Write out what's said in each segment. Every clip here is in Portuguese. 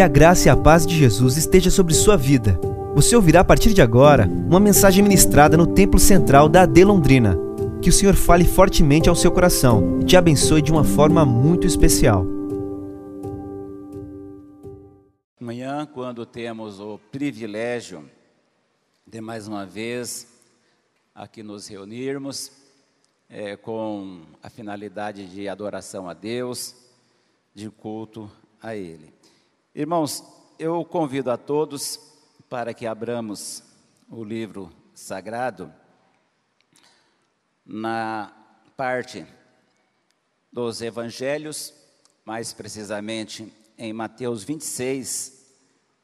Que a graça e a paz de Jesus esteja sobre sua vida. Você ouvirá a partir de agora uma mensagem ministrada no Templo Central da AD Londrina. Que o Senhor fale fortemente ao seu coração e te abençoe de uma forma muito especial. Amanhã, quando temos o privilégio de mais uma vez aqui nos reunirmos é, com a finalidade de adoração a Deus, de culto a Ele. Irmãos, eu convido a todos para que abramos o livro sagrado na parte dos evangelhos, mais precisamente em Mateus 26,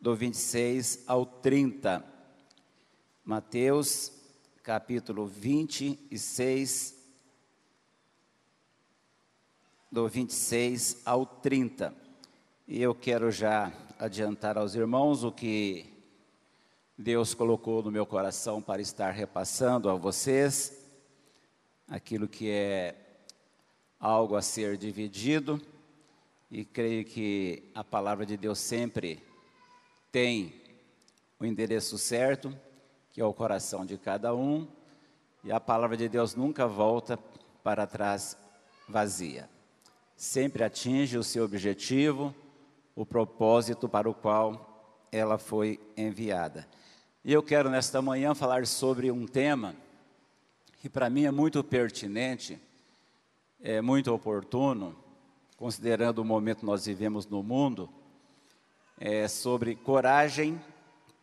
do 26 ao 30. Mateus, capítulo 26, do 26 ao 30. E eu quero já adiantar aos irmãos o que Deus colocou no meu coração para estar repassando a vocês, aquilo que é algo a ser dividido, e creio que a palavra de Deus sempre tem o endereço certo, que é o coração de cada um, e a palavra de Deus nunca volta para trás vazia. Sempre atinge o seu objetivo, o propósito para o qual ela foi enviada. E eu quero nesta manhã falar sobre um tema que para mim é muito pertinente, é muito oportuno, considerando o momento que nós vivemos no mundo, é sobre coragem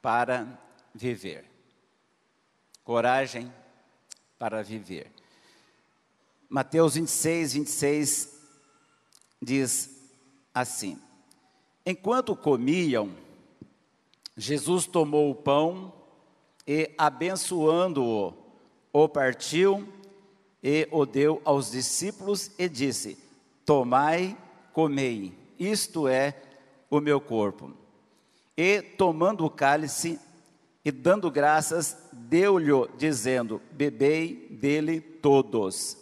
para viver. Coragem para viver. Mateus 26, 26 diz assim: Enquanto comiam, Jesus tomou o pão e, abençoando-o, o partiu e o deu aos discípulos e disse: Tomai, comei, isto é o meu corpo. E tomando o cálice e dando graças, deu-lhe, dizendo: Bebei dele todos,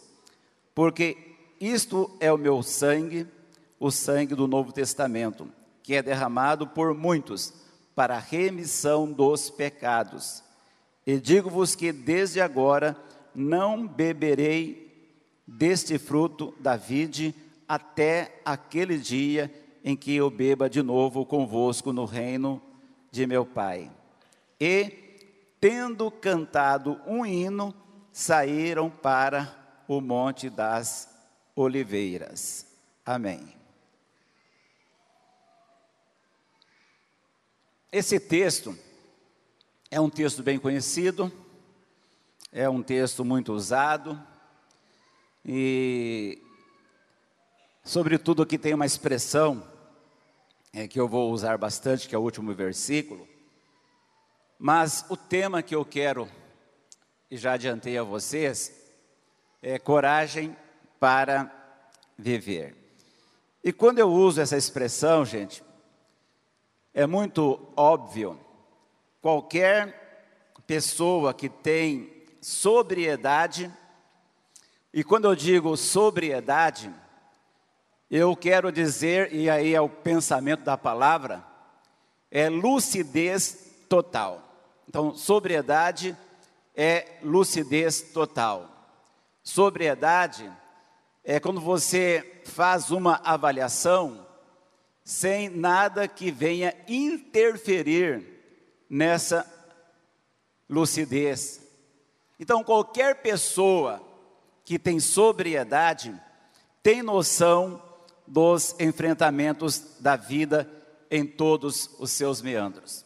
porque isto é o meu sangue, o sangue do Novo Testamento, que é derramado por muitos para a remissão dos pecados. E digo-vos que desde agora não beberei deste fruto da vide até aquele dia em que eu beba de novo convosco no reino de meu Pai. E, tendo cantado um hino, saíram para o Monte das Oliveiras. Amém. Esse texto é um texto bem conhecido, é um texto muito usado e, sobretudo, aqui tem uma expressão é, que eu vou usar bastante, que é o último versículo. Mas o tema que eu quero, e já adiantei a vocês, é coragem para viver. E quando eu uso essa expressão, gente, é muito óbvio, qualquer pessoa que tem sobriedade, e quando eu digo sobriedade, eu quero dizer, e aí é o pensamento da palavra, é lucidez total. Então, sobriedade é lucidez total. Sobriedade é quando você faz uma avaliação sem nada que venha interferir nessa lucidez. Então, qualquer pessoa que tem sobriedade tem noção dos enfrentamentos da vida em todos os seus meandros.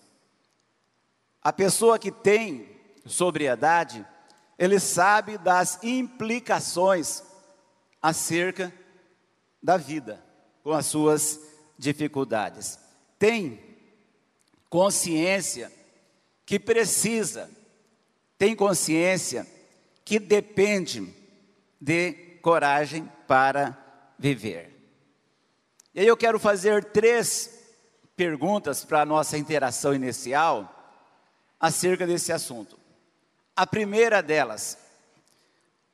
A pessoa que tem sobriedade, ele sabe das implicações acerca da vida, com as suas dificuldades. Tem consciência que precisa, tem consciência que depende de coragem para viver. E aí eu quero fazer três perguntas para a nossa interação inicial acerca desse assunto. A primeira delas,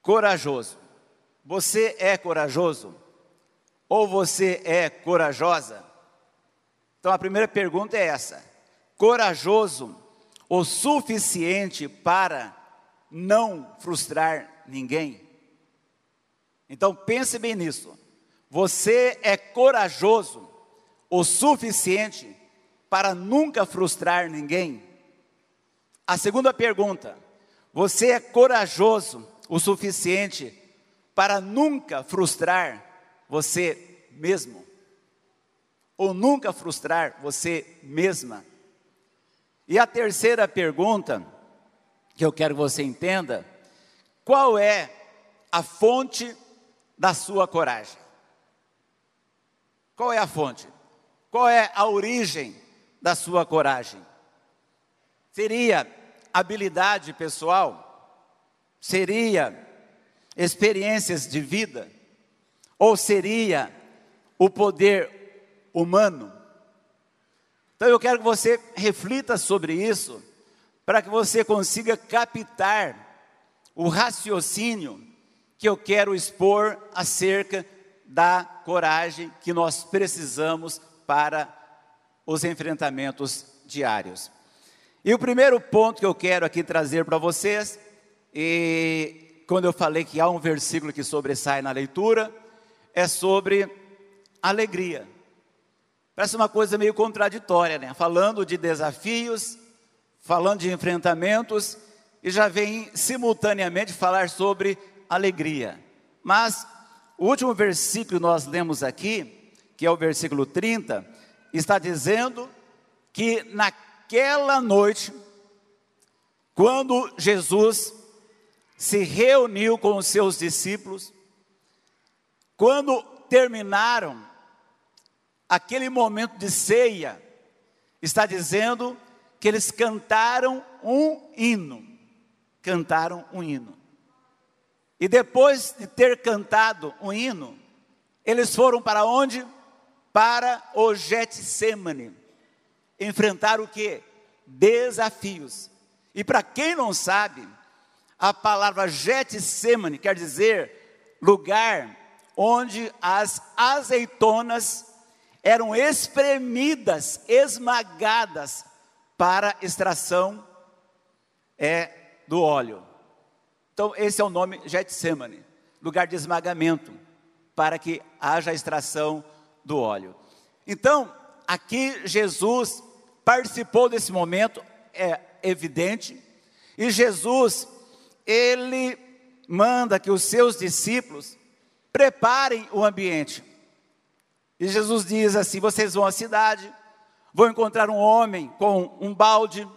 corajoso. Você é corajoso? Ou você é corajosa? Então a primeira pergunta é essa: corajoso o suficiente para não frustrar ninguém? Então pense bem nisso. Você é corajoso o suficiente para nunca frustrar ninguém? A segunda pergunta: você é corajoso o suficiente para nunca frustrar você mesmo? Ou nunca frustrar você mesma? E a terceira pergunta, que eu quero que você entenda, qual é a fonte da sua coragem? Qual é a fonte? Qual é a origem da sua coragem? Seria habilidade pessoal? Seria experiências de vida? Ou seria o poder humano? Então eu quero que você reflita sobre isso, para que você consiga captar o raciocínio que eu quero expor acerca da coragem que nós precisamos para os enfrentamentos diários. E o primeiro ponto que eu quero aqui trazer para vocês, e quando eu falei que há um versículo que sobressai na leitura, é sobre alegria. Parece uma coisa meio contraditória, né? Falando de desafios, falando de enfrentamentos, e já vem simultaneamente falar sobre alegria. Mas o último versículo que nós lemos aqui, que é o versículo 30, está dizendo que naquela noite, quando Jesus se reuniu com os seus discípulos, quando terminaram aquele momento de ceia, está dizendo que eles cantaram um hino. Cantaram um hino. E depois de ter cantado um hino, eles foram para onde? Para o Getsemane. Enfrentar o que? Desafios. E para quem não sabe, a palavra Getsemane quer dizer lugar onde as azeitonas eram espremidas, esmagadas para extração é, do óleo. Então, esse é o nome Getsemane, lugar de esmagamento, para que haja extração do óleo. Então, aqui Jesus participou desse momento, é evidente, e Jesus, ele manda que os seus discípulos preparem o ambiente. E Jesus diz assim: vocês vão à cidade, vão encontrar um homem com um balde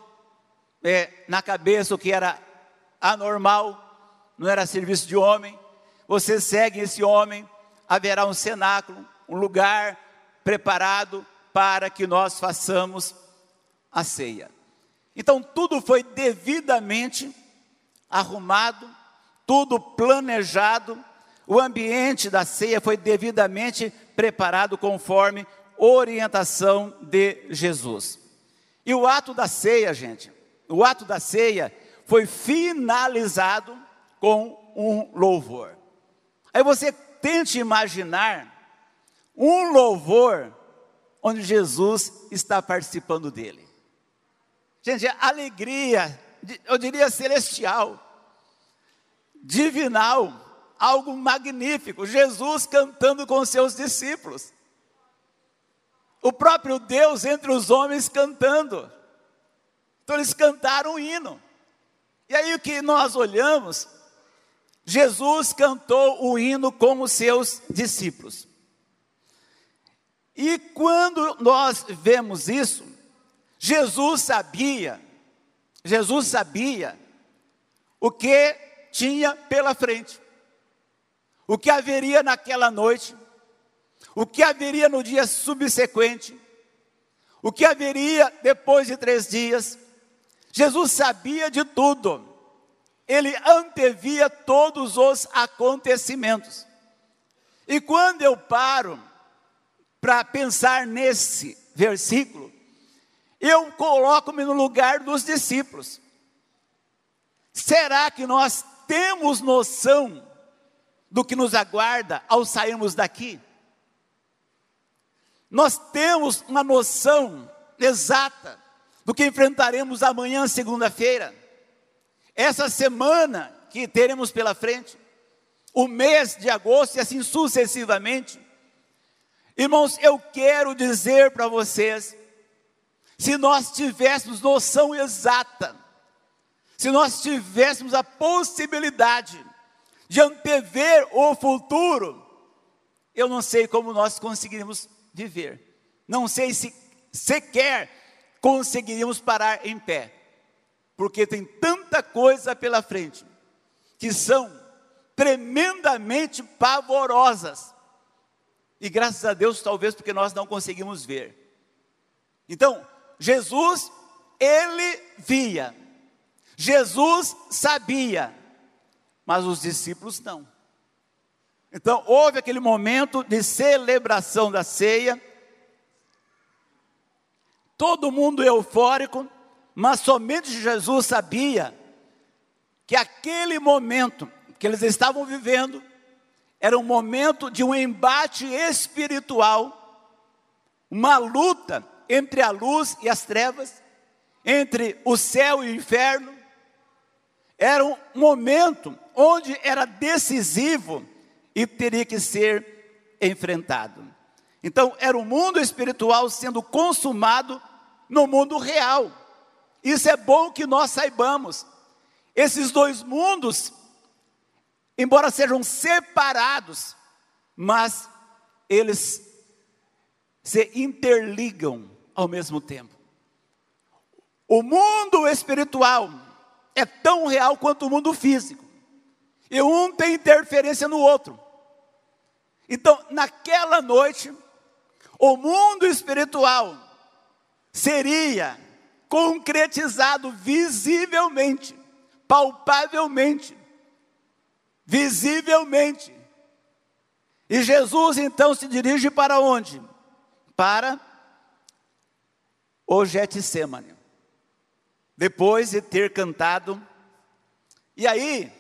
é, na cabeça, o que era anormal, não era serviço de homem. Vocês seguem esse homem, haverá um cenáculo, um lugar preparado para que nós façamos a ceia. Então tudo foi devidamente arrumado, tudo planejado, o ambiente da ceia foi devidamente preparado conforme orientação de Jesus. E o ato da ceia, gente, o ato da ceia foi finalizado com um louvor. Aí você tente imaginar um louvor onde Jesus está participando dele. Gente, alegria, eu diria celestial, divinal, algo magnífico. Jesus cantando com seus discípulos. O próprio Deus entre os homens cantando. Então eles cantaram um hino. E aí o que nós olhamos, Jesus cantou o hino com os seus discípulos. E quando nós vemos isso, Jesus sabia, Jesus sabia o que tinha pela frente o que haveria naquela noite, o que haveria no dia subsequente, o que haveria depois de três dias. Jesus sabia de tudo, ele antevia todos os acontecimentos. E quando eu paro para pensar nesse versículo, eu coloco-me no lugar dos discípulos. Será que nós temos noção do que nos aguarda ao sairmos daqui. nós temos uma noção exata do que enfrentaremos amanhã, segunda-feira, essa semana que teremos pela frente, o mês de agosto e assim sucessivamente. Irmãos, eu quero dizer para vocês, se nós tivéssemos noção exata, se nós tivéssemos a possibilidade de antever o futuro, eu não sei como nós conseguiríamos viver. Não sei se sequer conseguiríamos parar em pé, porque tem tanta coisa pela frente que são tremendamente pavorosas. E graças a Deus, talvez porque nós não conseguimos ver. Então, Jesus, ele via, Jesus sabia, mas os discípulos não. Então, houve aquele momento de celebração da ceia, todo mundo eufórico, mas somente Jesus sabia que aquele momento que eles estavam vivendo era um momento de um embate espiritual, uma luta entre a luz e as trevas, entre o céu e o inferno. Era um momento onde era decisivo e teria que ser enfrentado. Então, era o mundo espiritual sendo consumado no mundo real. Isso é bom que nós saibamos. Esses dois mundos, embora sejam separados, mas eles se interligam ao mesmo tempo. O mundo espiritual é tão real quanto o mundo físico, e um tem interferência no outro. Então, naquela noite, o mundo espiritual seria concretizado visivelmente, palpavelmente, visivelmente. E Jesus então se dirige para onde? Para o Getsemane. Depois de ter cantado. E aí,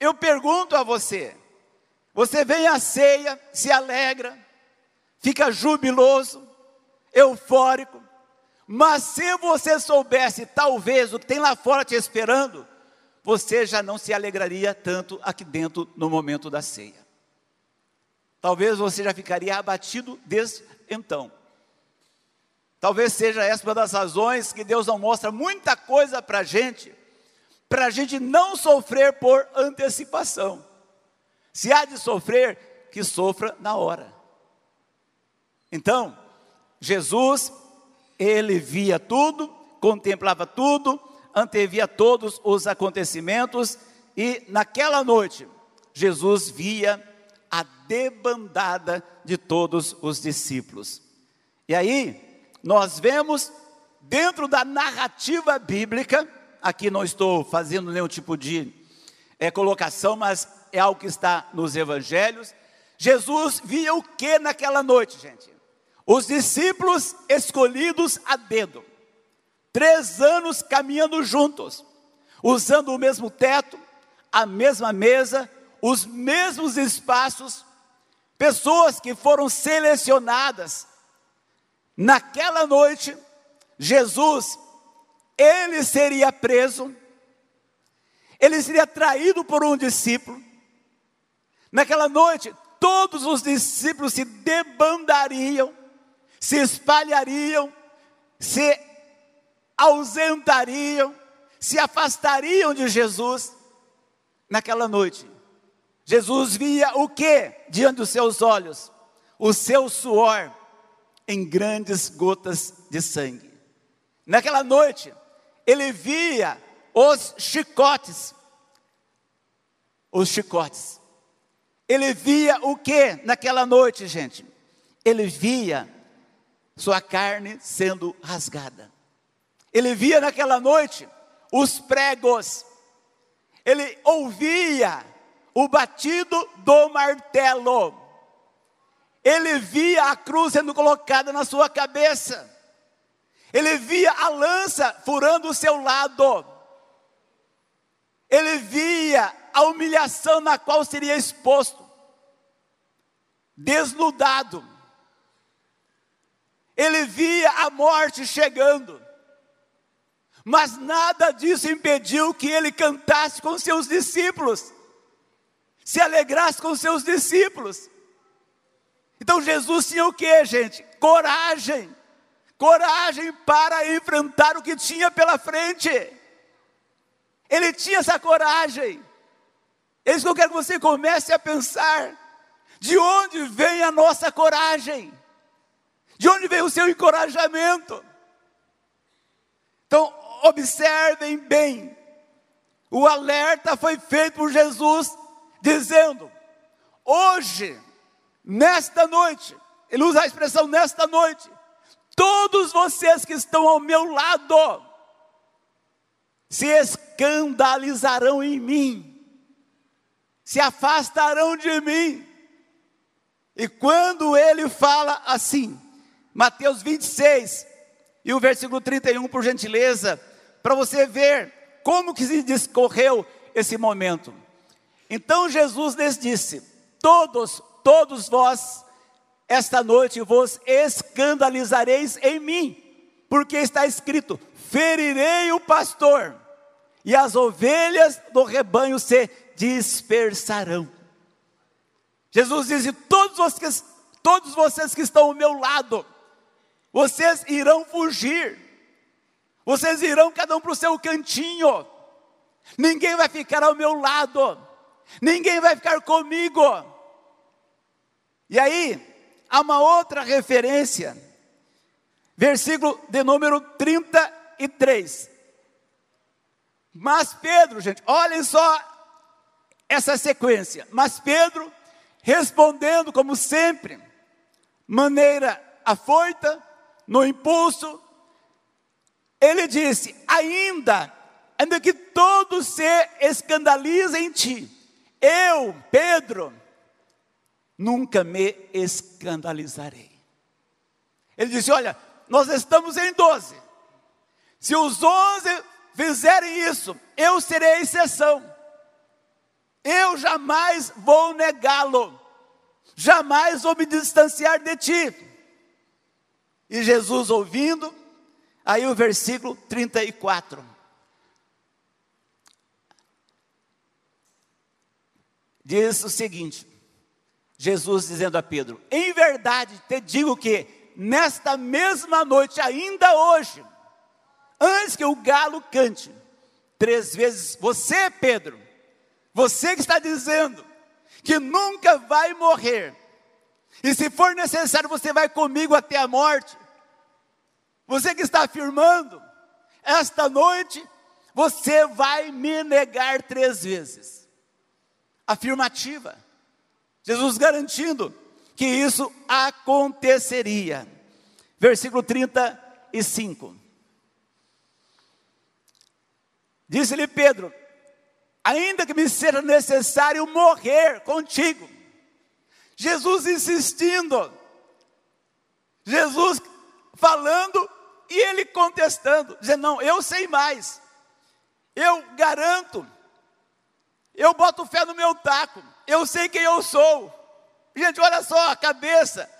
eu pergunto a você: você vem à ceia, se alegra, fica jubiloso, eufórico, mas se você soubesse talvez o que tem lá fora te esperando, você já não se alegraria tanto aqui dentro no momento da ceia. Talvez você já ficaria abatido desde então. Talvez seja essa uma das razões que Deus não mostra muita coisa para a gente, para a gente não sofrer por antecipação. Se há de sofrer, que sofra na hora. Então, Jesus, ele via tudo, contemplava tudo, antevia todos os acontecimentos e naquela noite, Jesus via a debandada de todos os discípulos. E aí, nós vemos dentro da narrativa bíblica, aqui não estou fazendo nenhum tipo de é, colocação, mas é algo que está nos evangelhos. Jesus via o que naquela noite, gente? Os discípulos escolhidos a dedo, três anos caminhando juntos, usando o mesmo teto, a mesma mesa, os mesmos espaços, pessoas que foram selecionadas. Naquela noite, Jesus, ele seria preso, ele seria traído por um discípulo, Naquela noite, todos os discípulos se debandariam, se espalhariam, se ausentariam, se afastariam de Jesus. Naquela noite, Jesus via o que diante dos seus olhos? O seu suor em grandes gotas de sangue. Naquela noite, ele via os chicotes, os chicotes ele via o que naquela noite, gente? Ele via sua carne sendo rasgada. Ele via naquela noite os pregos. Ele ouvia o batido do martelo. Ele via a cruz sendo colocada na sua cabeça. Ele via a lança furando o seu lado. Ele via a humilhação na qual seria exposto, desnudado, ele via a morte chegando, mas nada disso impediu que ele cantasse com seus discípulos, se alegrasse com seus discípulos. Então Jesus tinha o que, gente? Coragem, coragem para enfrentar o que tinha pela frente. Ele tinha essa coragem. É isso que eu quero que você comece a pensar. De onde vem a nossa coragem? De onde vem o seu encorajamento? Então, observem bem. O alerta foi feito por Jesus, dizendo: hoje, nesta noite, ele usa a expressão nesta noite, todos vocês que estão ao meu lado se escandalizarão em mim, se afastarão de mim. E quando ele fala assim, Mateus 26 e o versículo 31, por gentileza, para você ver como que se discorreu esse momento. Então Jesus lhes disse: Todos, todos vós, esta noite vos escandalizareis em mim, porque está escrito: ferirei o pastor, e as ovelhas do rebanho se dispersarão. Jesus disse: todos vocês, todos vocês que estão ao meu lado, vocês irão fugir, vocês irão cada um para o seu cantinho, ninguém vai ficar ao meu lado, ninguém vai ficar comigo. E aí, há uma outra referência, versículo de número 33. Mas Pedro, gente, olhem só essa sequência. Mas Pedro, respondendo como sempre, maneira afoita, no impulso, ele disse: ainda, ainda que todos se escandalizem em ti, eu, Pedro, nunca me escandalizarei. Ele disse: Olha, nós estamos em doze. Se os onze fizerem isso, eu serei a exceção. Eu jamais vou negá-lo. Jamais vou me distanciar de ti. E Jesus ouvindo, aí o versículo 34. Diz o seguinte: Jesus dizendo a Pedro: Em verdade te digo que nesta mesma noite, ainda hoje, antes que o galo cante, três vezes, você, Pedro, você que está dizendo que nunca vai morrer, e se for necessário, você vai comigo até a morte. Você que está afirmando, esta noite você vai me negar três vezes. Afirmativa. Jesus garantindo que isso aconteceria. Versículo 35. Disse-lhe Pedro: Ainda que me seja necessário morrer contigo, Jesus insistindo, Jesus falando e ele contestando, dizendo: Não, eu sei mais, eu garanto, eu boto fé no meu taco, eu sei quem eu sou. Gente, olha só a cabeça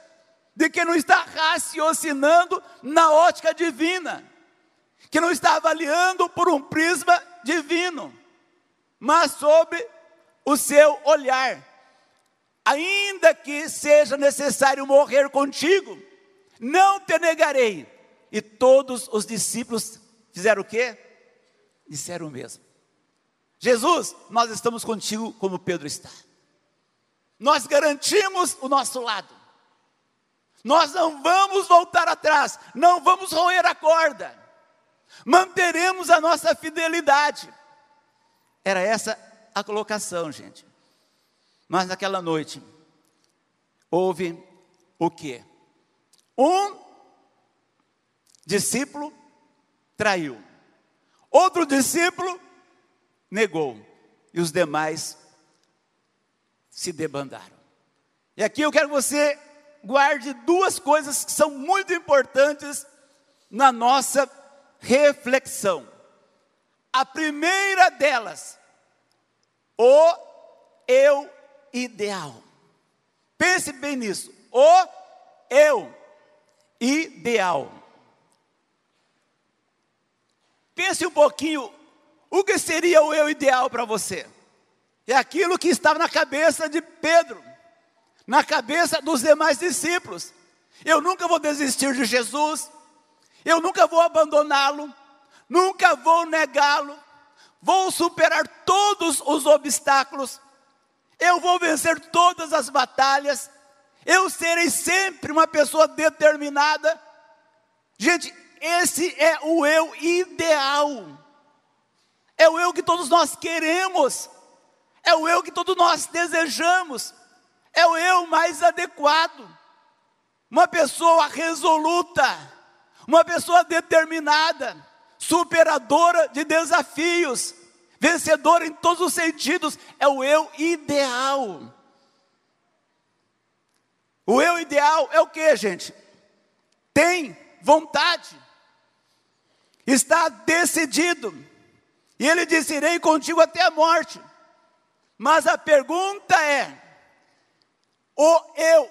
de quem não está raciocinando na ótica divina, que não está avaliando por um prisma divino, mas sob o seu olhar ainda que seja necessário morrer contigo, não te negarei. E todos os discípulos fizeram o quê? Disseram o mesmo. Jesus, nós estamos contigo como Pedro está. Nós garantimos o nosso lado. Nós não vamos voltar atrás, não vamos roer a corda. Manteremos a nossa fidelidade. Era essa a colocação, gente. Mas naquela noite, houve o que? Um discípulo traiu, outro discípulo negou, e os demais se debandaram. E aqui eu quero que você guarde duas coisas que são muito importantes na nossa reflexão. A primeira delas, o eu ideal. Pense bem nisso. O eu ideal. Pense um pouquinho, o que seria o eu ideal para você? É aquilo que estava na cabeça de Pedro, na cabeça dos demais discípulos. Eu nunca vou desistir de Jesus, eu nunca vou abandoná-lo, nunca vou negá-lo, vou superar todos os obstáculos, eu vou vencer todas as batalhas, eu serei sempre uma pessoa determinada. Gente, esse é o eu ideal, é o eu que todos nós queremos, é o eu que todos nós desejamos, é o eu mais adequado. Uma pessoa resoluta, uma pessoa determinada, superadora de desafios, vencedora em todos os sentidos, é o eu ideal. O eu ideal é o que, gente? Tem vontade, está decidido, e ele disse: Irei contigo até a morte. Mas a pergunta é: o eu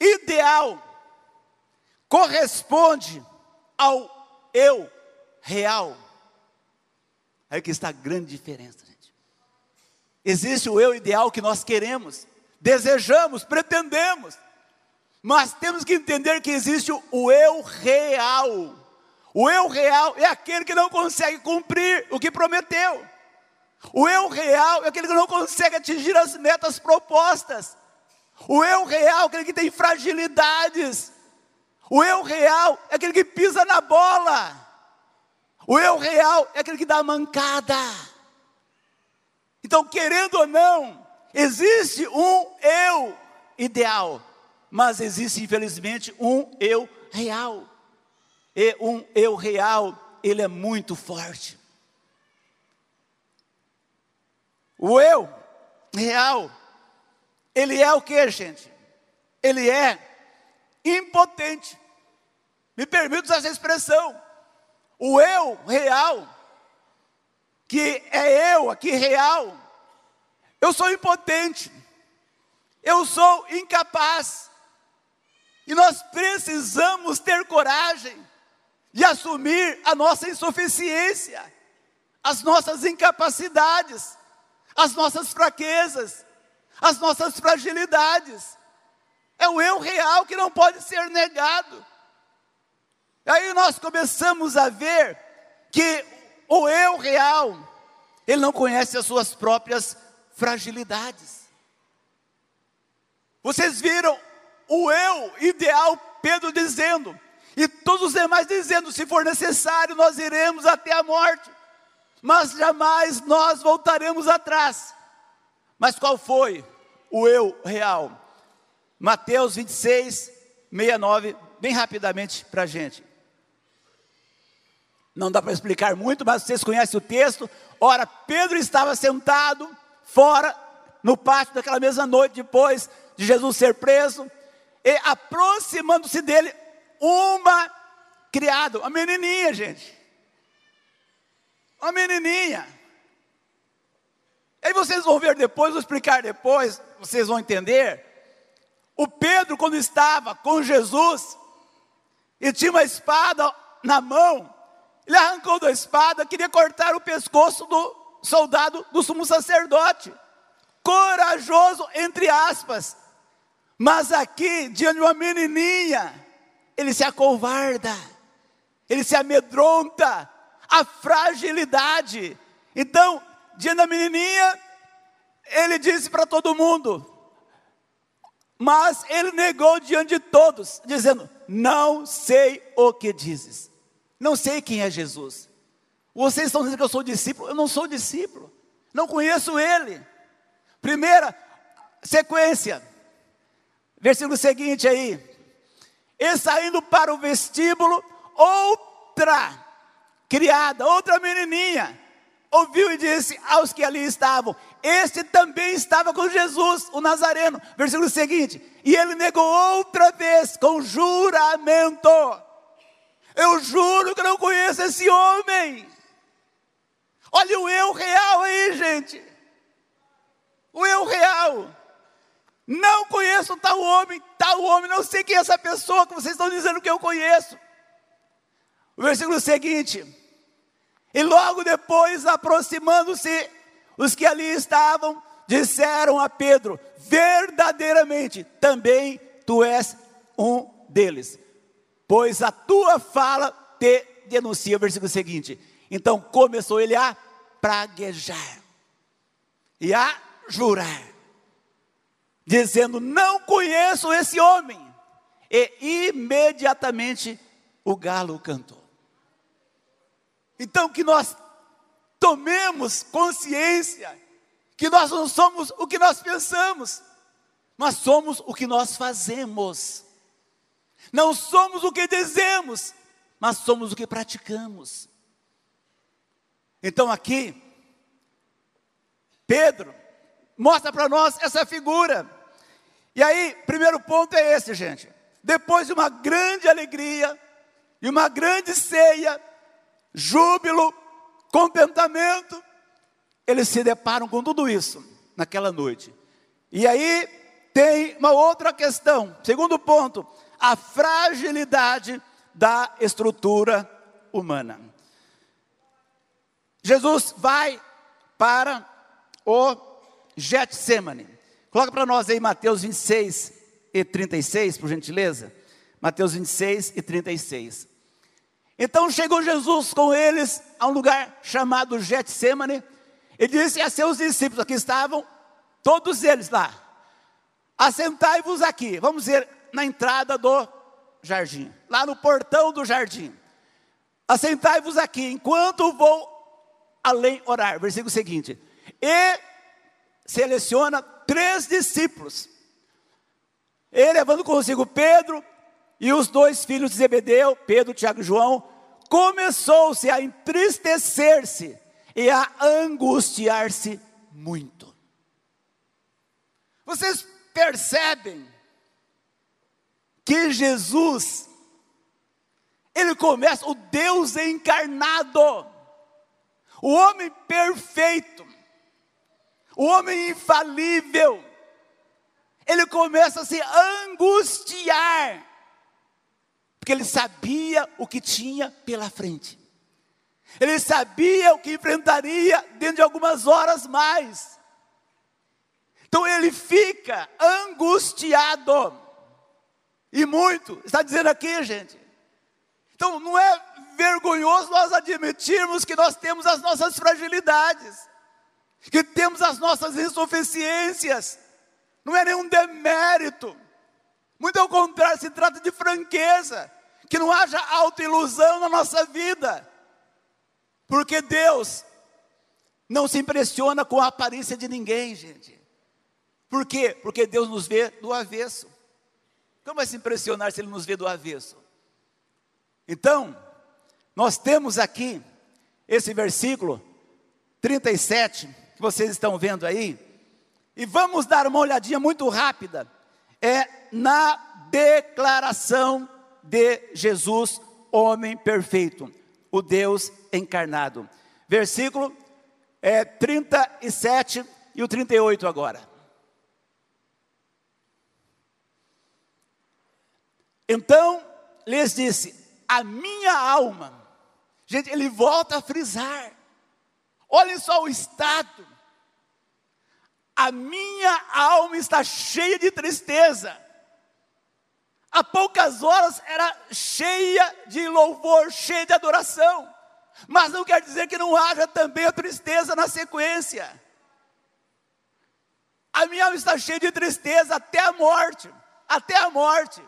ideal corresponde ao eu real. Aí que está a grande diferença, gente. Existe o eu ideal que nós queremos, desejamos, pretendemos, mas temos que entender que existe o eu real. O eu real é aquele que não consegue cumprir o que prometeu. O eu real é aquele que não consegue atingir as metas propostas. O eu real é aquele que tem fragilidades. O eu real é aquele que pisa na bola. O eu real é aquele que dá mancada. Então, querendo ou não, existe um eu ideal, mas existe, infelizmente, um eu real. E um eu real, ele é muito forte. O eu real, ele é o que, gente? Ele é impotente. Me permito usar essa expressão. O eu real, que é eu aqui real, eu sou impotente, eu sou incapaz, e nós precisamos ter coragem de assumir a nossa insuficiência, as nossas incapacidades, as nossas fraquezas, as nossas fragilidades. É o eu real que não pode ser negado. Aí nós começamos a ver que o eu real, ele não conhece as suas próprias fragilidades. Vocês viram o eu ideal, Pedro dizendo, e todos os demais dizendo: se for necessário, nós iremos até a morte mas jamais nós voltaremos atrás. Mas qual foi o eu real? Mateus 26, 69, bem rapidamente para a gente. Não dá para explicar muito, mas vocês conhecem o texto. Ora, Pedro estava sentado fora, no pátio daquela mesma noite, depois de Jesus ser preso, e aproximando-se dele, uma criada, uma menininha, gente uma menininha. Aí vocês vão ver depois, vou explicar depois, vocês vão entender. O Pedro, quando estava com Jesus, e tinha uma espada na mão, ele arrancou da espada, queria cortar o pescoço do soldado do sumo sacerdote. Corajoso, entre aspas. Mas aqui, diante de uma menininha, ele se acovarda, ele se amedronta, a fragilidade. Então, diante da menininha, ele disse para todo mundo, mas ele negou diante de todos, dizendo: Não sei o que dizes, não sei quem é Jesus. Vocês estão dizendo que eu sou discípulo, eu não sou discípulo, não conheço ele. Primeira sequência, versículo seguinte aí. E saindo para o vestíbulo, outra criada, outra menininha, ouviu e disse aos que ali estavam: Este também estava com Jesus, o Nazareno. Versículo seguinte: E ele negou outra vez com juramento: Eu juro que não conheço esse homem. Olha o eu real aí, gente. O eu real. Não conheço tal homem, tal homem, não sei quem é essa pessoa que vocês estão dizendo que eu conheço. O versículo seguinte: E logo depois, aproximando-se, os que ali estavam, disseram a Pedro: Verdadeiramente, também tu és um deles, pois a tua fala te denuncia. O versículo seguinte: Então começou ele a praguejar e a jurar dizendo: Não conheço esse homem. E imediatamente o galo cantou. Então que nós tomemos consciência que nós não somos o que nós pensamos, mas somos o que nós fazemos. Não somos o que dizemos, mas somos o que praticamos. Então aqui, Pedro mostra para nós essa figura e aí, primeiro ponto é esse, gente. Depois de uma grande alegria, e uma grande ceia, júbilo, contentamento, eles se deparam com tudo isso naquela noite. E aí tem uma outra questão. Segundo ponto, a fragilidade da estrutura humana. Jesus vai para o Getsemane. Coloca para nós aí Mateus 26 e 36, por gentileza. Mateus 26 e 36. Então chegou Jesus com eles a um lugar chamado Getsemane e disse a seus discípulos, que estavam todos eles lá, assentai-vos aqui, vamos ver na entrada do jardim, lá no portão do jardim. Assentai-vos aqui, enquanto vou além orar. Versículo seguinte. E seleciona três discípulos. Ele levando consigo Pedro e os dois filhos de Zebedeu, Pedro, Tiago e João, começou-se a entristecer-se e a angustiar-se muito. Vocês percebem que Jesus, ele começa, o Deus encarnado, o homem perfeito, o homem infalível, ele começa a se angustiar, porque ele sabia o que tinha pela frente, ele sabia o que enfrentaria dentro de algumas horas mais, então ele fica angustiado, e muito, está dizendo aqui, gente. Então não é vergonhoso nós admitirmos que nós temos as nossas fragilidades que temos as nossas insuficiências, não é nenhum demérito, muito ao contrário, se trata de franqueza, que não haja autoilusão na nossa vida, porque Deus não se impressiona com a aparência de ninguém, gente. Por quê? Porque Deus nos vê do avesso. Como vai se impressionar se Ele nos vê do avesso? Então, nós temos aqui esse versículo 37, que vocês estão vendo aí, e vamos dar uma olhadinha muito rápida, é na declaração de Jesus, homem perfeito, o Deus encarnado. Versículo é, 37 e o 38 agora. Então lhes disse: A minha alma, gente, ele volta a frisar, Olhem só o estado. A minha alma está cheia de tristeza. Há poucas horas era cheia de louvor, cheia de adoração. Mas não quer dizer que não haja também a tristeza na sequência. A minha alma está cheia de tristeza até a morte, até a morte.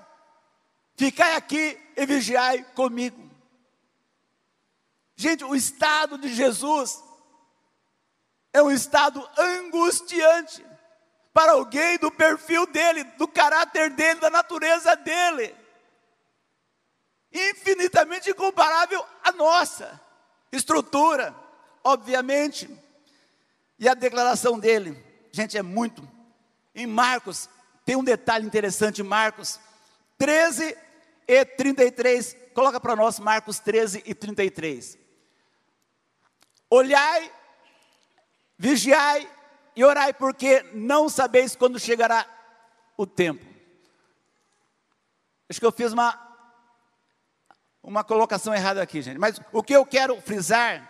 Ficai aqui e vigiai comigo. Gente, o estado de Jesus é um estado angustiante para alguém do perfil dele, do caráter dele, da natureza dele. Infinitamente incomparável à nossa estrutura, obviamente. E a declaração dele, gente, é muito. Em Marcos, tem um detalhe interessante, Marcos 13 e 33. Coloca para nós Marcos 13 e 33. Olhai Vigiai e orai, porque não sabeis quando chegará o tempo. Acho que eu fiz uma, uma colocação errada aqui, gente. Mas o que eu quero frisar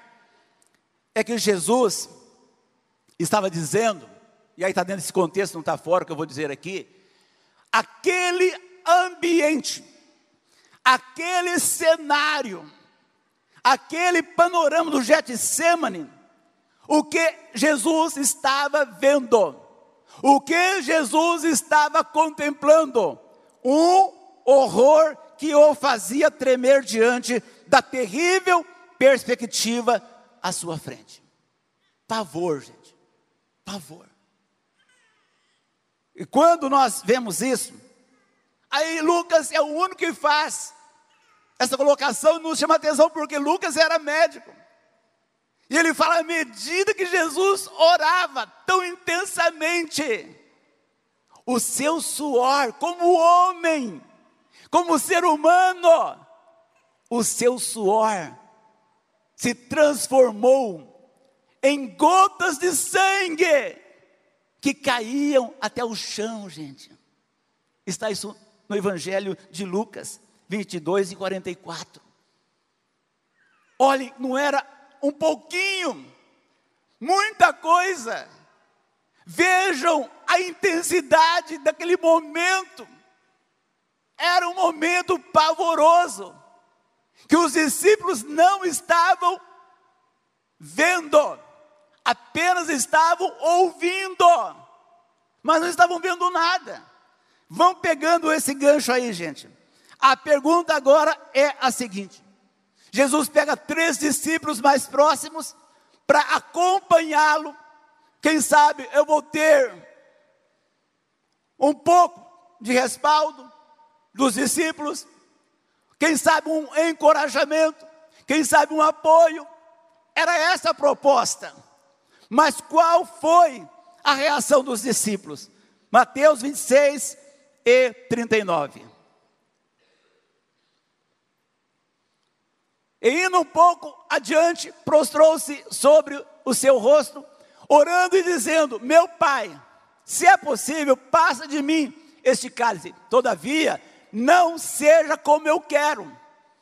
é que Jesus estava dizendo, e aí está dentro desse contexto, não está fora, que eu vou dizer aqui, aquele ambiente, aquele cenário, aquele panorama do Getsemane, o que Jesus estava vendo, o que Jesus estava contemplando, um horror que o fazia tremer diante da terrível perspectiva à sua frente. Pavor, gente, pavor. E quando nós vemos isso, aí Lucas é o único que faz essa colocação nos chama atenção porque Lucas era médico. E ele fala à medida que Jesus orava tão intensamente, o seu suor, como homem, como ser humano, o seu suor se transformou em gotas de sangue que caíam até o chão, gente. Está isso no Evangelho de Lucas 22 e 44. Olhem, não era um pouquinho, muita coisa. Vejam a intensidade daquele momento. Era um momento pavoroso, que os discípulos não estavam vendo, apenas estavam ouvindo, mas não estavam vendo nada. Vão pegando esse gancho aí, gente. A pergunta agora é a seguinte: Jesus pega três discípulos mais próximos para acompanhá-lo. Quem sabe eu vou ter um pouco de respaldo dos discípulos, quem sabe um encorajamento, quem sabe um apoio. Era essa a proposta. Mas qual foi a reação dos discípulos? Mateus 26 e 39. E indo um pouco adiante, prostrou-se sobre o seu rosto, orando e dizendo: Meu pai, se é possível, passa de mim este cálice. Todavia, não seja como eu quero,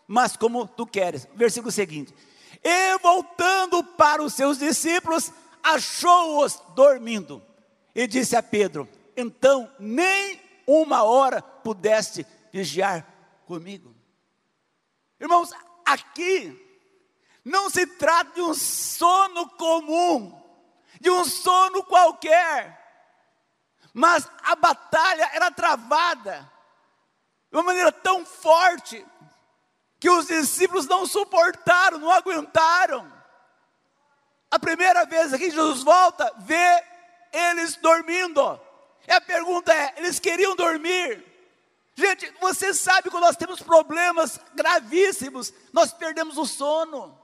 mas como tu queres. Versículo seguinte. E voltando para os seus discípulos, achou-os dormindo. E disse a Pedro: Então nem uma hora pudeste vigiar comigo. Irmãos, aqui não se trata de um sono comum, de um sono qualquer, mas a batalha era travada de uma maneira tão forte que os discípulos não suportaram, não aguentaram. A primeira vez que Jesus volta, vê eles dormindo. E a pergunta é: eles queriam dormir? Gente, você sabe que nós temos problemas gravíssimos, nós perdemos o sono.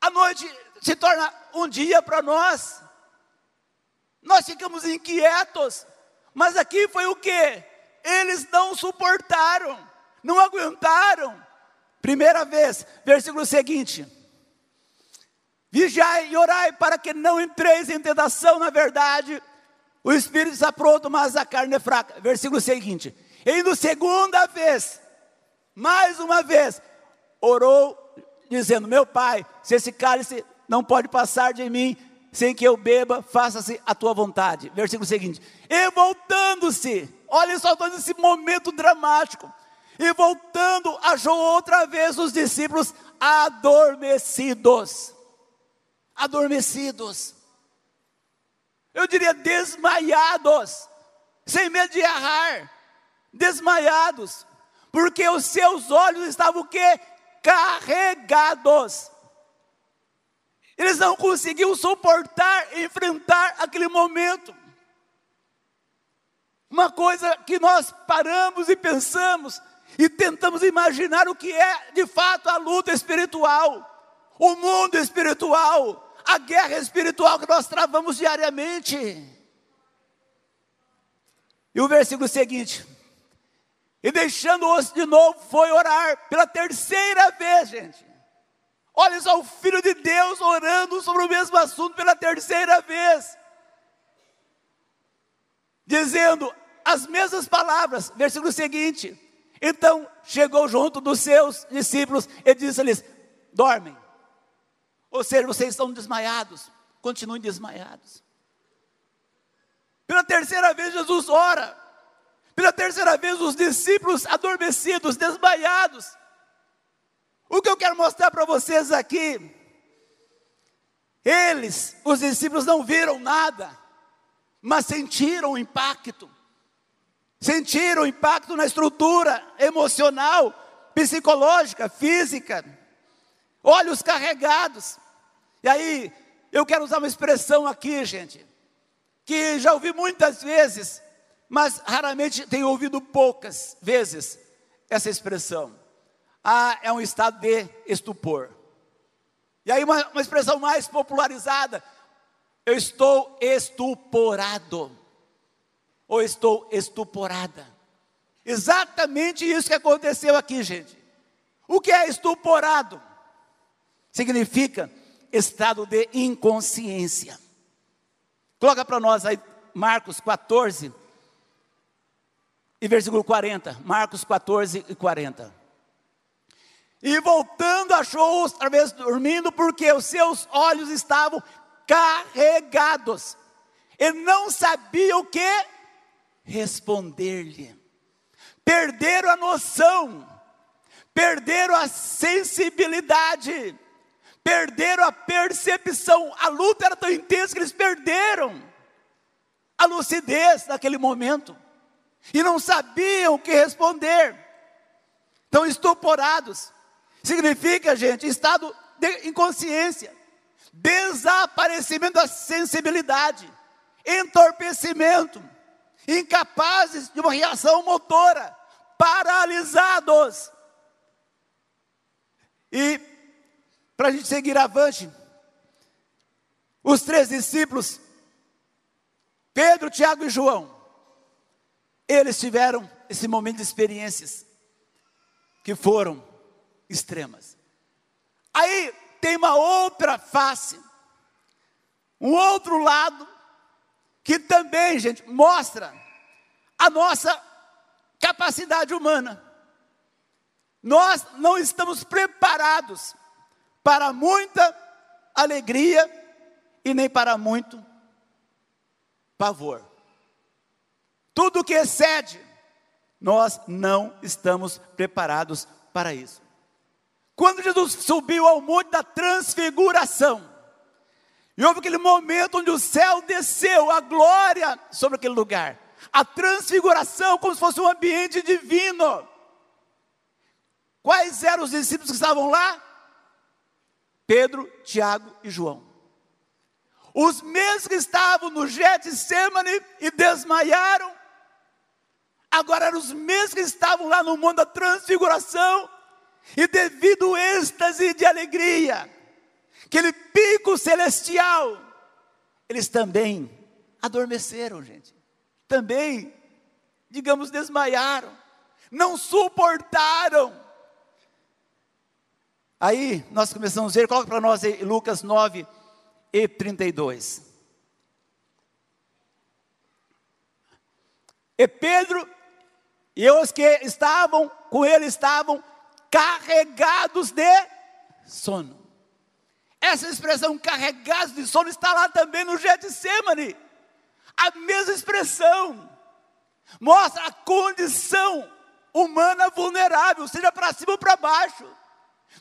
A noite se torna um dia para nós. Nós ficamos inquietos. Mas aqui foi o que? Eles não suportaram, não aguentaram. Primeira vez, versículo seguinte: Vigiai e orai para que não entreis em tentação, na verdade, o espírito está pronto, mas a carne é fraca. Versículo seguinte. E no segunda vez, mais uma vez, orou, dizendo: Meu pai, se esse cálice não pode passar de mim, sem que eu beba, faça-se a tua vontade. Versículo seguinte. E voltando-se, olha só todo esse momento dramático. E voltando, achou outra vez os discípulos adormecidos. Adormecidos eu diria desmaiados, sem medo de errar, desmaiados, porque os seus olhos estavam o quê? Carregados. Eles não conseguiam suportar, enfrentar aquele momento. Uma coisa que nós paramos e pensamos e tentamos imaginar o que é de fato a luta espiritual, o mundo espiritual, a guerra espiritual que nós travamos diariamente. E o versículo seguinte: E deixando-os de novo, foi orar pela terceira vez, gente. Olha só, o Filho de Deus orando sobre o mesmo assunto pela terceira vez. dizendo as mesmas palavras. Versículo seguinte: Então chegou junto dos seus discípulos e disse-lhes: Dormem. Ou seja, vocês estão desmaiados. Continuem desmaiados. Pela terceira vez, Jesus ora. Pela terceira vez, os discípulos adormecidos, desmaiados. O que eu quero mostrar para vocês aqui, eles, os discípulos, não viram nada, mas sentiram o impacto. Sentiram o impacto na estrutura emocional, psicológica, física. Olhos carregados. E aí, eu quero usar uma expressão aqui, gente, que já ouvi muitas vezes, mas raramente tenho ouvido poucas vezes essa expressão. Ah, é um estado de estupor. E aí, uma, uma expressão mais popularizada: eu estou estuporado, ou estou estuporada. Exatamente isso que aconteceu aqui, gente. O que é estuporado? Significa estado de inconsciência. Coloca para nós aí Marcos 14 e versículo 40. Marcos 14 e 40. E voltando, achou outra vez dormindo, porque os seus olhos estavam carregados. E não sabia o que responder-lhe. Perderam a noção, perderam a sensibilidade perderam a percepção. A luta era tão intensa que eles perderam a lucidez naquele momento e não sabiam o que responder. Estão estuporados. Significa, gente, estado de inconsciência, desaparecimento da sensibilidade, entorpecimento, incapazes de uma reação motora, paralisados. E para a gente seguir avante. Os três discípulos, Pedro, Tiago e João, eles tiveram esse momento de experiências que foram extremas. Aí tem uma outra face, um outro lado, que também, gente, mostra a nossa capacidade humana. Nós não estamos preparados para muita alegria e nem para muito pavor. Tudo que excede, nós não estamos preparados para isso. Quando Jesus subiu ao monte da transfiguração, e houve aquele momento onde o céu desceu, a glória sobre aquele lugar, a transfiguração, como se fosse um ambiente divino. Quais eram os discípulos que estavam lá? Pedro, Tiago e João. Os mesmos que estavam no Getsemane e desmaiaram, agora eram os mesmos que estavam lá no mundo da transfiguração, e devido ao êxtase de alegria, aquele pico celestial, eles também adormeceram, gente. Também, digamos, desmaiaram, não suportaram Aí nós começamos a ver, coloca para nós aí Lucas 9 e 32. E Pedro e os que estavam com ele estavam carregados de sono. Essa expressão carregados de sono está lá também no Getsemane. A mesma expressão mostra a condição humana vulnerável, seja para cima ou para baixo.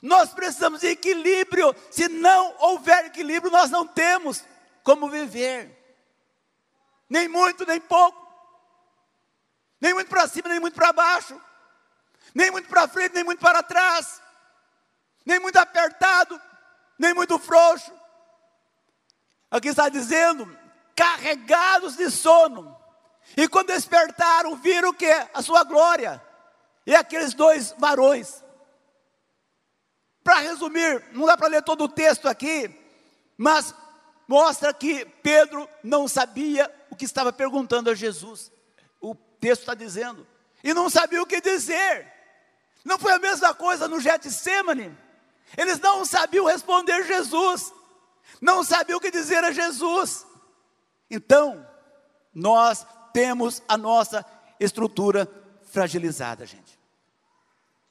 Nós precisamos de equilíbrio. Se não houver equilíbrio, nós não temos como viver. Nem muito, nem pouco. Nem muito para cima, nem muito para baixo. Nem muito para frente, nem muito para trás. Nem muito apertado, nem muito frouxo. Aqui está dizendo, carregados de sono. E quando despertaram, viram o que? A sua glória. E aqueles dois varões para resumir, não dá para ler todo o texto aqui, mas mostra que Pedro não sabia o que estava perguntando a Jesus. O texto está dizendo. E não sabia o que dizer. Não foi a mesma coisa no Getsemane. Eles não sabiam responder Jesus. Não sabiam o que dizer a Jesus. Então, nós temos a nossa estrutura fragilizada, gente.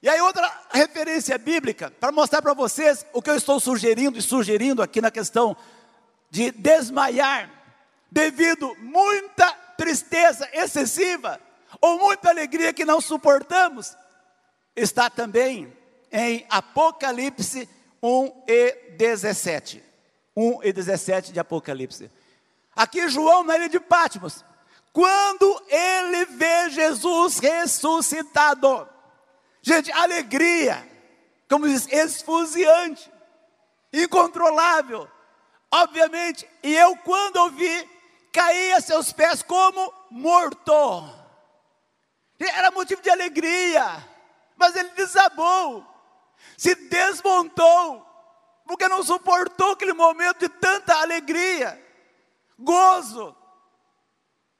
E aí, outra referência bíblica, para mostrar para vocês o que eu estou sugerindo e sugerindo aqui na questão de desmaiar, devido muita tristeza excessiva ou muita alegria que não suportamos, está também em Apocalipse 1 e 17. 1 e 17 de Apocalipse. Aqui João na ilha de Patmos, quando ele vê Jesus ressuscitado, gente, alegria, como diz, esfuziante, incontrolável, obviamente, e eu quando ouvi, caí a seus pés como morto, era motivo de alegria, mas ele desabou, se desmontou, porque não suportou aquele momento de tanta alegria, gozo.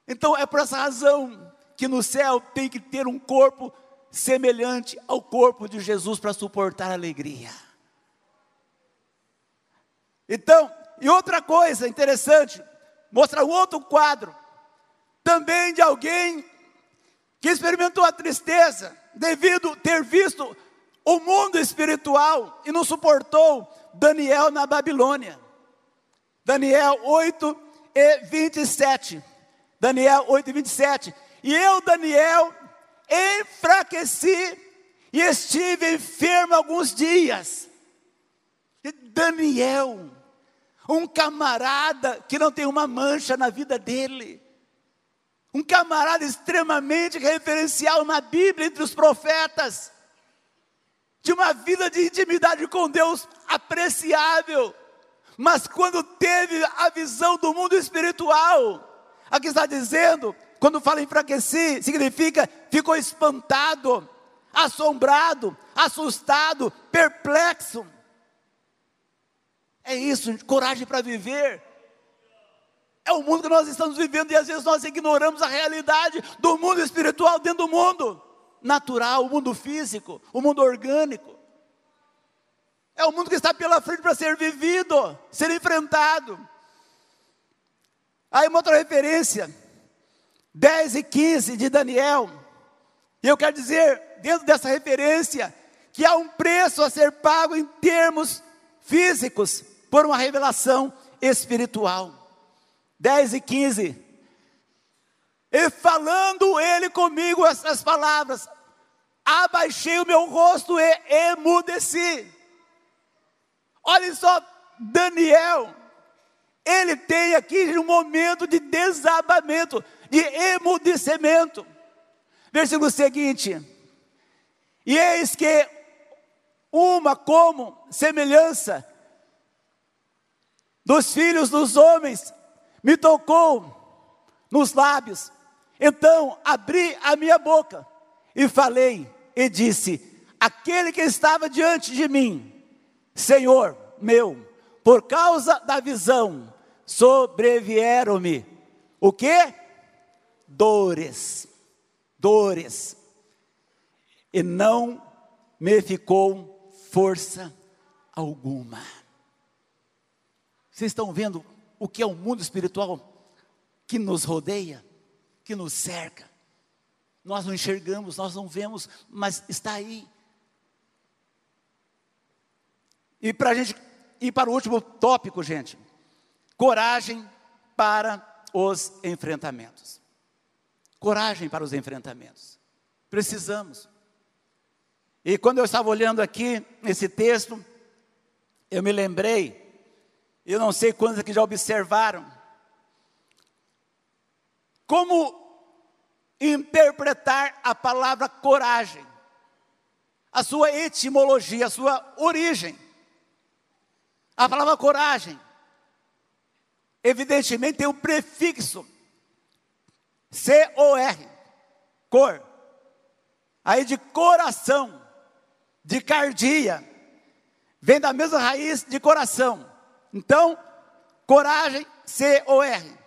Então é por essa razão que no céu tem que ter um corpo semelhante ao corpo de Jesus para suportar a alegria. Então, e outra coisa interessante, mostra outro quadro, também de alguém que experimentou a tristeza devido ter visto o mundo espiritual e não suportou Daniel na Babilônia. Daniel 8 e 27. Daniel 8 e 27. E eu, Daniel, enfraqueci e estive enfermo alguns dias. Daniel, um camarada que não tem uma mancha na vida dele, um camarada extremamente referencial na Bíblia entre os profetas, de uma vida de intimidade com Deus apreciável, mas quando teve a visão do mundo espiritual, aqui está dizendo, quando fala enfraqueci, significa ficou espantado, assombrado, assustado, perplexo. É isso, coragem para viver. É o mundo que nós estamos vivendo e às vezes nós ignoramos a realidade do mundo espiritual dentro do mundo natural, o mundo físico, o mundo orgânico. É o mundo que está pela frente para ser vivido, ser enfrentado. Aí uma outra referência, 10 e 15 de Daniel. E eu quero dizer, dentro dessa referência, que há um preço a ser pago em termos físicos por uma revelação espiritual. 10 e 15. E falando ele comigo essas palavras, abaixei o meu rosto e emudeci. Olha só, Daniel, ele tem aqui um momento de desabamento, de emudecimento. Versículo seguinte: E eis que uma como semelhança dos filhos dos homens me tocou nos lábios. Então abri a minha boca e falei e disse: Aquele que estava diante de mim, Senhor meu, por causa da visão, sobrevieram-me o que? Dores, dores, e não me ficou força alguma. Vocês estão vendo o que é o mundo espiritual que nos rodeia, que nos cerca? Nós não enxergamos, nós não vemos, mas está aí. E para gente ir para o último tópico, gente, coragem para os enfrentamentos. Coragem para os enfrentamentos. Precisamos. E quando eu estava olhando aqui esse texto, eu me lembrei, eu não sei quantos aqui já observaram, como interpretar a palavra coragem, a sua etimologia, a sua origem. A palavra coragem, evidentemente, tem um prefixo C-O-R, cor, aí de coração, de cardia, vem da mesma raiz de coração. Então, coragem, C-O-R.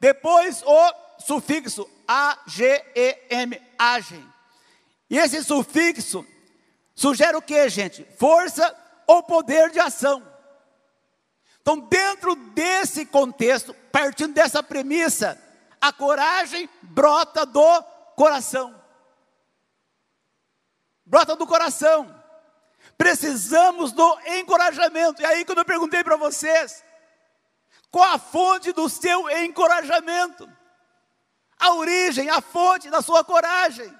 Depois o sufixo A-G-E-M, agem. E esse sufixo sugere o que, gente? Força ou poder de ação. Então, dentro desse contexto, partindo dessa premissa, A coragem brota do coração. Brota do coração. Precisamos do encorajamento. E aí, quando eu perguntei para vocês, qual a fonte do seu encorajamento? A origem, a fonte da sua coragem.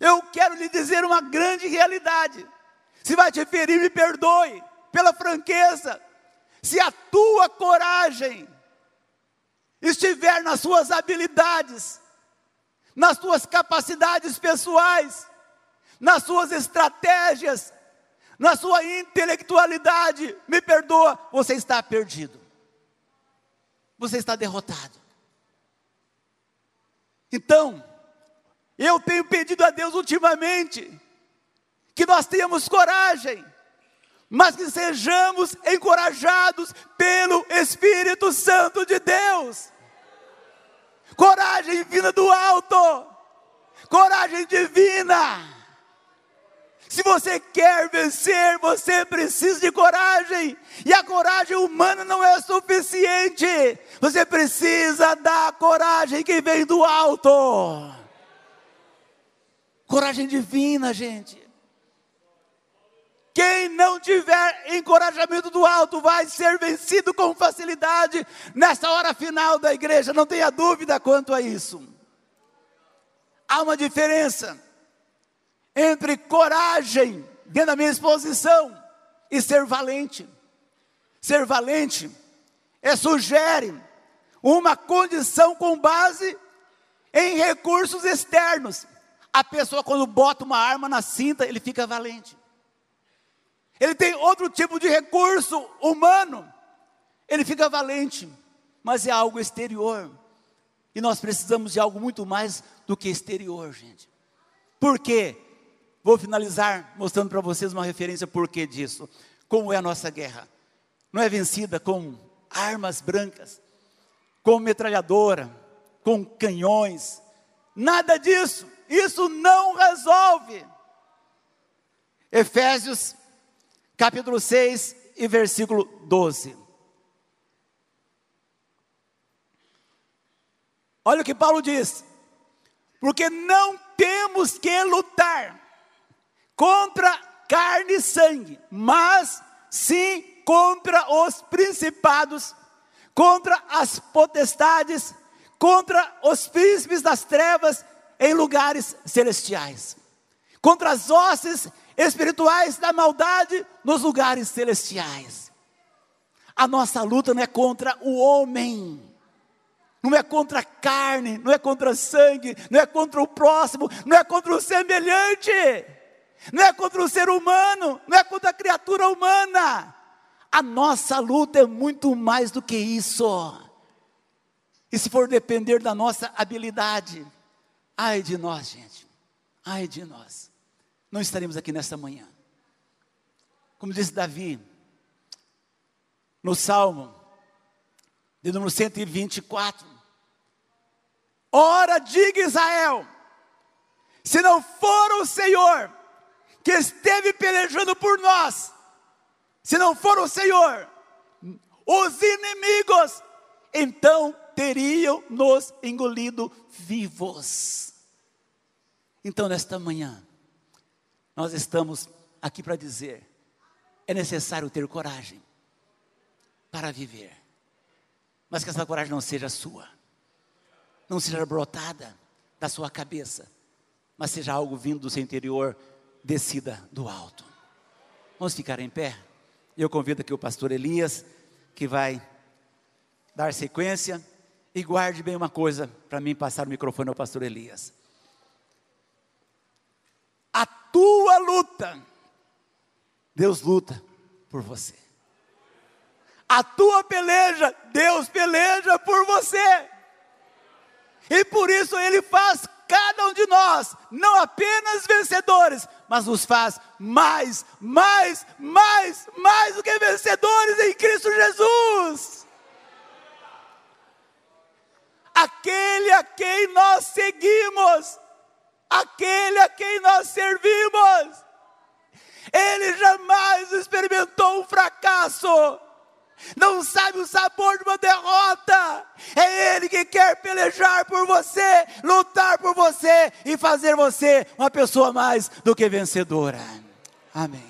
Eu quero lhe dizer uma grande realidade. Se vai te ferir, me perdoe, pela franqueza. Se a tua coragem estiver nas suas habilidades, nas suas capacidades pessoais, nas suas estratégias, na sua intelectualidade, me perdoa, você está perdido. Você está derrotado. Então, eu tenho pedido a Deus ultimamente que nós tenhamos coragem, mas que sejamos encorajados pelo Espírito Santo de Deus. Coragem vinda do alto, coragem divina. Se você quer vencer, você precisa de coragem. E a coragem humana não é suficiente. Você precisa da coragem que vem do alto. Coragem divina, gente. Quem não tiver encorajamento do alto vai ser vencido com facilidade nessa hora final da igreja, não tenha dúvida quanto a isso. Há uma diferença entre coragem dentro da minha exposição e ser valente. Ser valente é sugere uma condição com base em recursos externos. A pessoa quando bota uma arma na cinta, ele fica valente. Ele tem outro tipo de recurso humano, ele fica valente, mas é algo exterior. E nós precisamos de algo muito mais do que exterior, gente. Por quê? Vou finalizar mostrando para vocês uma referência por que disso. Como é a nossa guerra? Não é vencida com armas brancas, com metralhadora, com canhões. Nada disso. Isso não resolve. Efésios, capítulo 6 e versículo 12. Olha o que Paulo diz: porque não temos que lutar contra carne e sangue, mas sim contra os principados, contra as potestades, contra os príncipes das trevas em lugares celestiais, contra as hostes espirituais da maldade nos lugares celestiais. A nossa luta não é contra o homem, não é contra a carne, não é contra sangue, não é contra o próximo, não é contra o semelhante não é contra o ser humano, não é contra a criatura humana. A nossa luta é muito mais do que isso. E se for depender da nossa habilidade, ai de nós, gente, ai de nós, não estaremos aqui nesta manhã. Como disse Davi, no Salmo, de número 124, Ora, diga Israel, se não for o Senhor que esteve pelejando por nós, se não for o Senhor, os inimigos, então teriam nos engolido vivos. Então, nesta manhã, nós estamos aqui para dizer: é necessário ter coragem para viver, mas que essa coragem não seja sua, não seja brotada da sua cabeça, mas seja algo vindo do seu interior descida do alto. Vamos ficar em pé? Eu convido aqui o pastor Elias, que vai dar sequência. E guarde bem uma coisa para mim passar o microfone ao pastor Elias. Tua luta, Deus luta por você. A tua peleja, Deus peleja por você. E por isso Ele faz cada um de nós, não apenas vencedores, mas nos faz mais, mais, mais, mais do que vencedores em Cristo Jesus. Aquele a quem nós seguimos, aquele a quem nós servimos, ele jamais experimentou um fracasso, não sabe o sabor de uma derrota. É Ele que quer pelejar por você, lutar por você e fazer você uma pessoa mais do que vencedora. Amém.